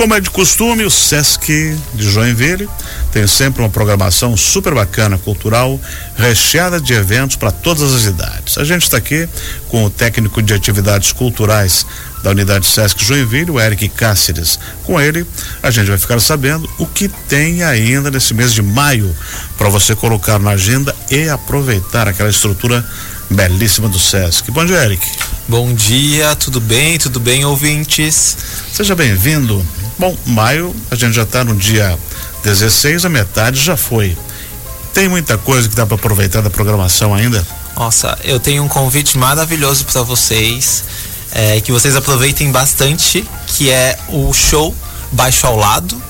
como é de costume, o Sesc de Joinville tem sempre uma programação super bacana, cultural, recheada de eventos para todas as idades. A gente está aqui com o técnico de atividades culturais da unidade Sesc Joinville, o Eric Cáceres. Com ele, a gente vai ficar sabendo o que tem ainda nesse mês de maio para você colocar na agenda e aproveitar aquela estrutura belíssima do Sesc. Bom dia, Eric. Bom dia, tudo bem? Tudo bem, ouvintes? Seja bem-vindo. Bom, maio, a gente já está no dia 16, a metade já foi. Tem muita coisa que dá para aproveitar da programação ainda? Nossa, eu tenho um convite maravilhoso para vocês, é, que vocês aproveitem bastante, que é o show Baixo ao Lado,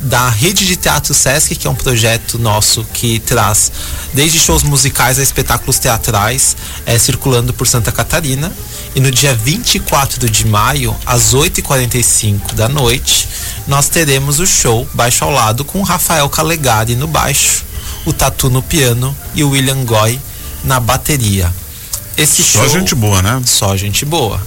da Rede de Teatro Sesc, que é um projeto nosso que traz desde shows musicais a espetáculos teatrais é, circulando por Santa Catarina. E no dia 24 de maio, às 8h45 da noite, nós teremos o show Baixo ao Lado com Rafael Calegari no baixo, o Tatu no piano e o William Goy na bateria. Esse Só show, gente boa, né? Só gente boa.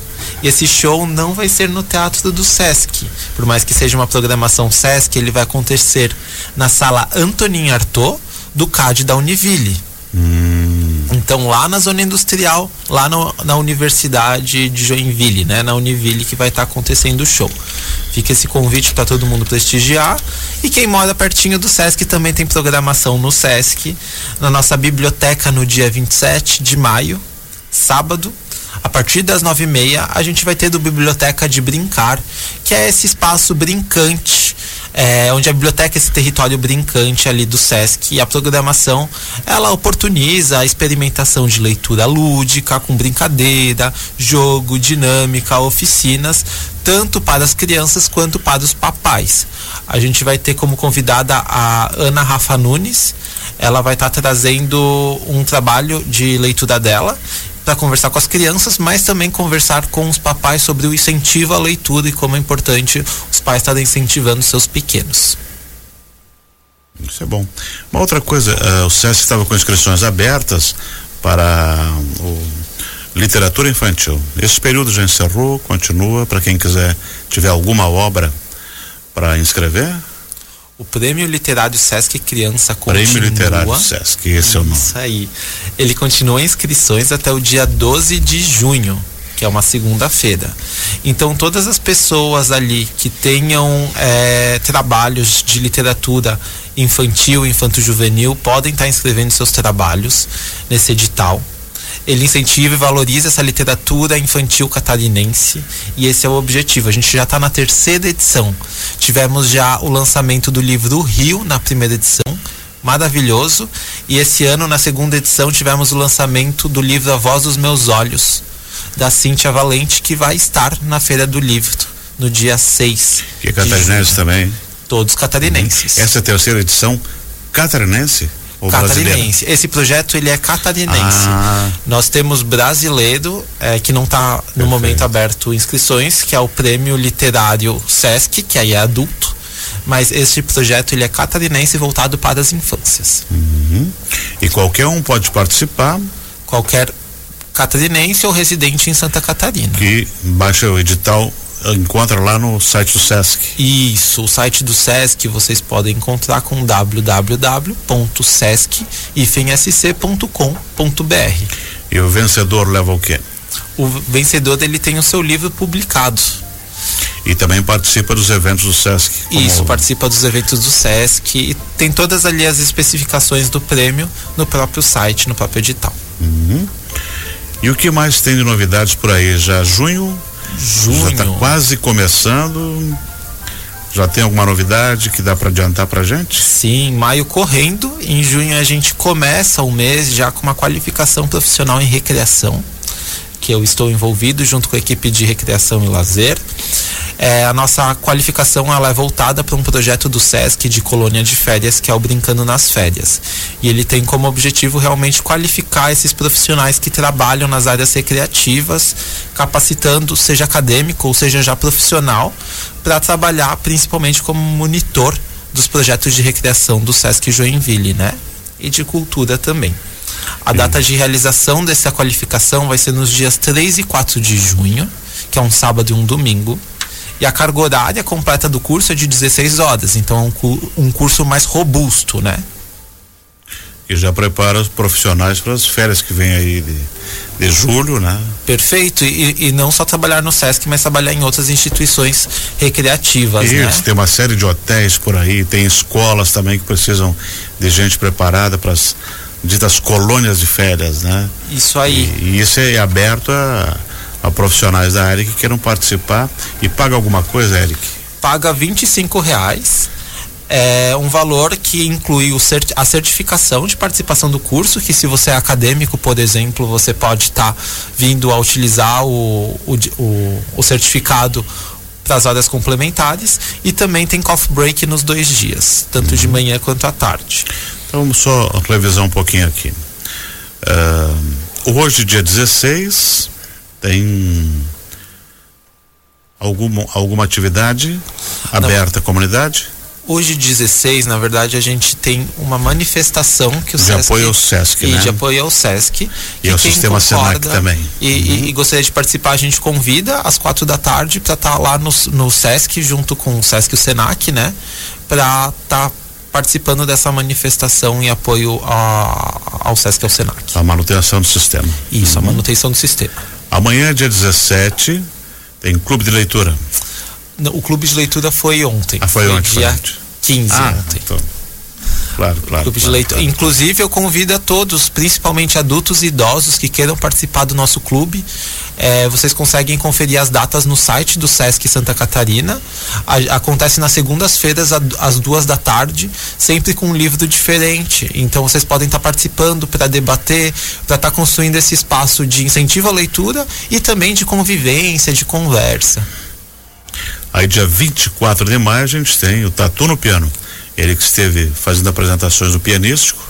E esse show não vai ser no Teatro do Sesc. Por mais que seja uma programação Sesc, ele vai acontecer na sala Antonin Artaud do CAD da Univille. Hum. Então lá na zona industrial, lá no, na Universidade de Joinville, né? Na Univille que vai estar tá acontecendo o show. Fica esse convite para todo mundo prestigiar. E quem mora pertinho do Sesc também tem programação no Sesc, na nossa biblioteca no dia 27 de maio, sábado, a partir das nove e meia, a gente vai ter do Biblioteca de Brincar, que é esse espaço brincante é, onde a biblioteca é esse território brincante ali do SESC e a programação ela oportuniza a experimentação de leitura lúdica, com brincadeira, jogo, dinâmica, oficinas, tanto para as crianças quanto para os papais. A gente vai ter como convidada a Ana Rafa Nunes, ela vai estar tá trazendo um trabalho de leitura dela para conversar com as crianças, mas também conversar com os papais sobre o incentivo à leitura e como é importante os pais estarem incentivando seus pequenos. Isso é bom. Uma outra coisa, uh, o SESC estava com inscrições abertas para o literatura infantil. Esse período já encerrou, continua para quem quiser tiver alguma obra para inscrever. O Prêmio Literário Sesc Criança continua. Prêmio Literário Sesc, esse é o nome. Isso aí. Ele continua inscrições até o dia 12 de junho, que é uma segunda-feira. Então, todas as pessoas ali que tenham é, trabalhos de literatura infantil, infanto-juvenil, podem estar inscrevendo seus trabalhos nesse edital ele incentiva e valoriza essa literatura infantil catarinense e esse é o objetivo. A gente já está na terceira edição. Tivemos já o lançamento do livro Rio na primeira edição, maravilhoso, e esse ano na segunda edição tivemos o lançamento do livro A Voz dos Meus Olhos da Cíntia Valente que vai estar na Feira do Livro no dia 6. Que é catarinense também. Todos catarinenses. Essa é a terceira edição catarinense? Catarinense. Esse projeto ele é catarinense. Ah. Nós temos brasileiro é, que não está no momento aberto inscrições, que é o Prêmio Literário Sesc, que aí é adulto. Mas esse projeto ele é catarinense voltado para as infâncias. Uhum. E qualquer um pode participar. Qualquer catarinense ou residente em Santa Catarina. Que baixa o edital encontra lá no site do Sesc. Isso, o site do Sesc vocês podem encontrar com www.sesc-sc.com.br. E o vencedor leva o quê? O vencedor ele tem o seu livro publicado. E também participa dos eventos do Sesc. Isso, participa dos eventos do Sesc e tem todas ali as especificações do prêmio no próprio site, no próprio edital. Uhum. E o que mais tem de novidades por aí? Já junho Junho. Já está quase começando. Já tem alguma novidade que dá para adiantar para gente? Sim, maio correndo. Em junho a gente começa o mês já com uma qualificação profissional em recreação, que eu estou envolvido junto com a equipe de recreação e lazer. É, a nossa qualificação ela é voltada para um projeto do SESC de colônia de férias, que é o Brincando nas Férias. E ele tem como objetivo realmente qualificar esses profissionais que trabalham nas áreas recreativas, capacitando, seja acadêmico ou seja já profissional, para trabalhar principalmente como monitor dos projetos de recreação do SESC Joinville, né? E de cultura também. A data de realização dessa qualificação vai ser nos dias 3 e 4 de junho, que é um sábado e um domingo. E a carga horária completa do curso é de 16 horas, então é um, um curso mais robusto, né? E já prepara os profissionais para as férias que vem aí de, de julho, né? Perfeito. E, e, não só trabalhar no SESC, mas trabalhar em outras instituições recreativas. Isso, né? tem uma série de hotéis por aí, tem escolas também que precisam de gente preparada para as ditas colônias de férias, né? Isso aí. E, e isso é aberto a, a, profissionais da área que queiram participar e paga alguma coisa, Eric? Paga 25 reais é um valor que inclui a certificação de participação do curso, que se você é acadêmico, por exemplo, você pode estar tá vindo a utilizar o, o, o, o certificado para as horas complementares e também tem coffee break nos dois dias, tanto uhum. de manhã quanto à tarde. Então vamos só revisar um pouquinho aqui. Uh, hoje, dia 16, tem alguma, alguma atividade aberta à comunidade? Hoje, 16, na verdade, a gente tem uma manifestação que o de SESC. apoio ao SESC, e né? de apoio ao SESC. E ao sistema Senac também. E, uhum. e, e, gostaria de participar, a gente convida às quatro da tarde para estar tá lá no, no SESC, junto com o SESC e o SENAC, né? Para estar tá participando dessa manifestação em apoio a, ao SESC e ao SENAC. A manutenção do sistema. Isso, uhum. a manutenção do sistema. Amanhã, dia 17, tem clube de leitura. O clube de leitura foi ontem. Ah, foi, foi ontem. Dia foi 15 ah, ontem. Então. Claro, claro. Clube claro, de leitura. Claro, Inclusive, eu convido a todos, principalmente adultos e idosos, que queiram participar do nosso clube. É, vocês conseguem conferir as datas no site do Sesc Santa Catarina. A, acontece nas segundas-feiras, às duas da tarde, sempre com um livro diferente. Então, vocês podem estar participando para debater, para estar construindo esse espaço de incentivo à leitura e também de convivência, de conversa. Aí dia 24 de maio a gente tem o Tatu no Piano. Ele que esteve fazendo apresentações do pianístico.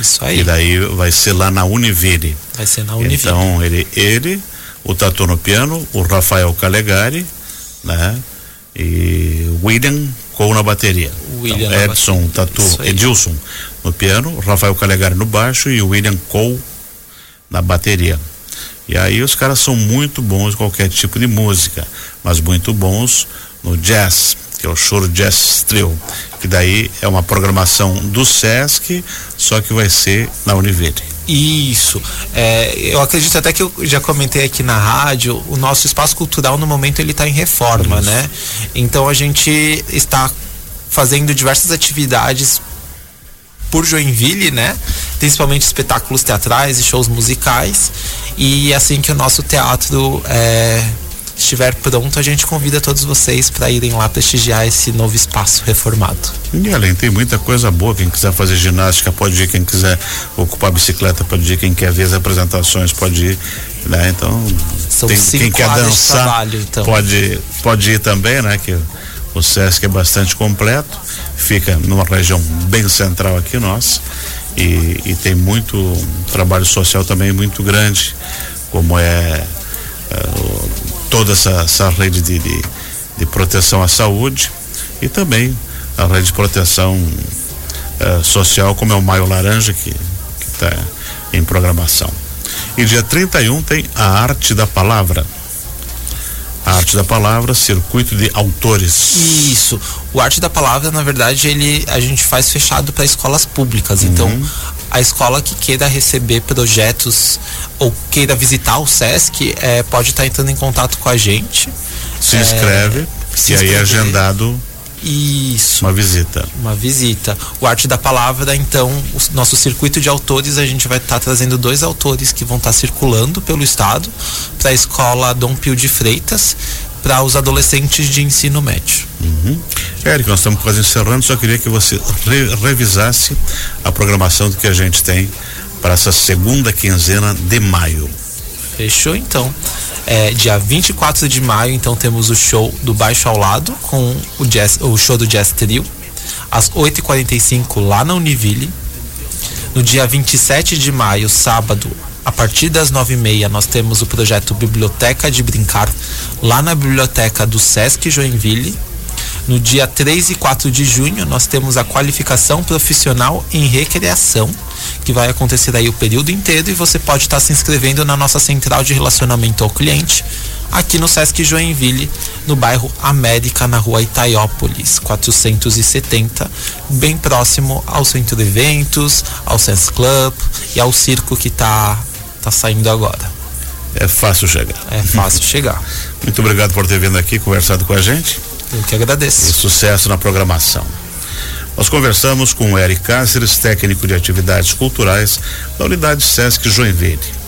Isso aí. E daí vai ser lá na Univille. Vai ser na Univille. Então ele, ele, o Tatu no Piano, o Rafael Calegari, né? E William Cole na bateria. William então, Edson Tatu, Edilson no piano, Rafael Calegari no baixo e William Cole na bateria. E aí os caras são muito bons em qualquer tipo de música, mas muito bons no jazz, que é o Choro Jazz Trio, que daí é uma programação do Sesc, só que vai ser na Univille. Isso. É, eu acredito até que eu já comentei aqui na rádio, o nosso espaço cultural no momento ele está em reforma, Isso. né? Então a gente está fazendo diversas atividades por Joinville, né? Principalmente espetáculos teatrais e shows musicais. E assim que o nosso teatro é, estiver pronto, a gente convida todos vocês para irem lá prestigiar esse novo espaço reformado. E além, tem muita coisa boa. Quem quiser fazer ginástica pode ir, quem quiser ocupar bicicleta pode ir, quem quer ver as apresentações pode ir. Né? Então, São tem, cinco quem quer dançar trabalho, então. pode, pode ir também, né? Que o SESC é bastante completo, fica numa região bem central aqui nossa e, e tem muito trabalho social também muito grande, como é uh, toda essa, essa rede de, de, de, proteção à saúde e também a rede de proteção uh, social, como é o Maio Laranja, que está em programação. E dia 31 tem a arte da palavra a Arte da Palavra, circuito de autores. Isso. O Arte da Palavra, na verdade, ele a gente faz fechado para escolas públicas. Uhum. A escola que queira receber projetos ou queira visitar o SESC é, pode estar tá entrando em contato com a gente. Se inscreve, é, se e aí é agendado isso. Uma visita. Uma visita. O Arte da Palavra, então, o nosso circuito de autores, a gente vai estar tá trazendo dois autores que vão estar tá circulando pelo estado para a escola Dom Pio de Freitas, para os adolescentes de ensino médio. Uhum. Eric, nós estamos quase encerrando, só queria que você re revisasse a programação que a gente tem para essa segunda quinzena de maio. Fechou então. É, dia 24 de maio, então temos o show do Baixo ao Lado com o, jazz, o show do Jazz Trio, às 8h45 lá na Univille. No dia 27 de maio, sábado, a partir das 9h30, nós temos o projeto Biblioteca de Brincar lá na biblioteca do Sesc Joinville. No dia 3 e 4 de junho, nós temos a qualificação profissional em recreação que vai acontecer aí o período inteiro e você pode estar se inscrevendo na nossa central de relacionamento ao cliente aqui no Sesc Joinville, no bairro América, na rua Itaiópolis, 470, bem próximo ao centro de eventos, ao Sense Club e ao circo que está tá saindo agora. É fácil chegar. É fácil chegar. Muito obrigado por ter vindo aqui conversado com a gente. Eu que agradeço. E sucesso na programação. Nós conversamos com o Eric Cáceres, técnico de atividades culturais da unidade Sesc Joinville.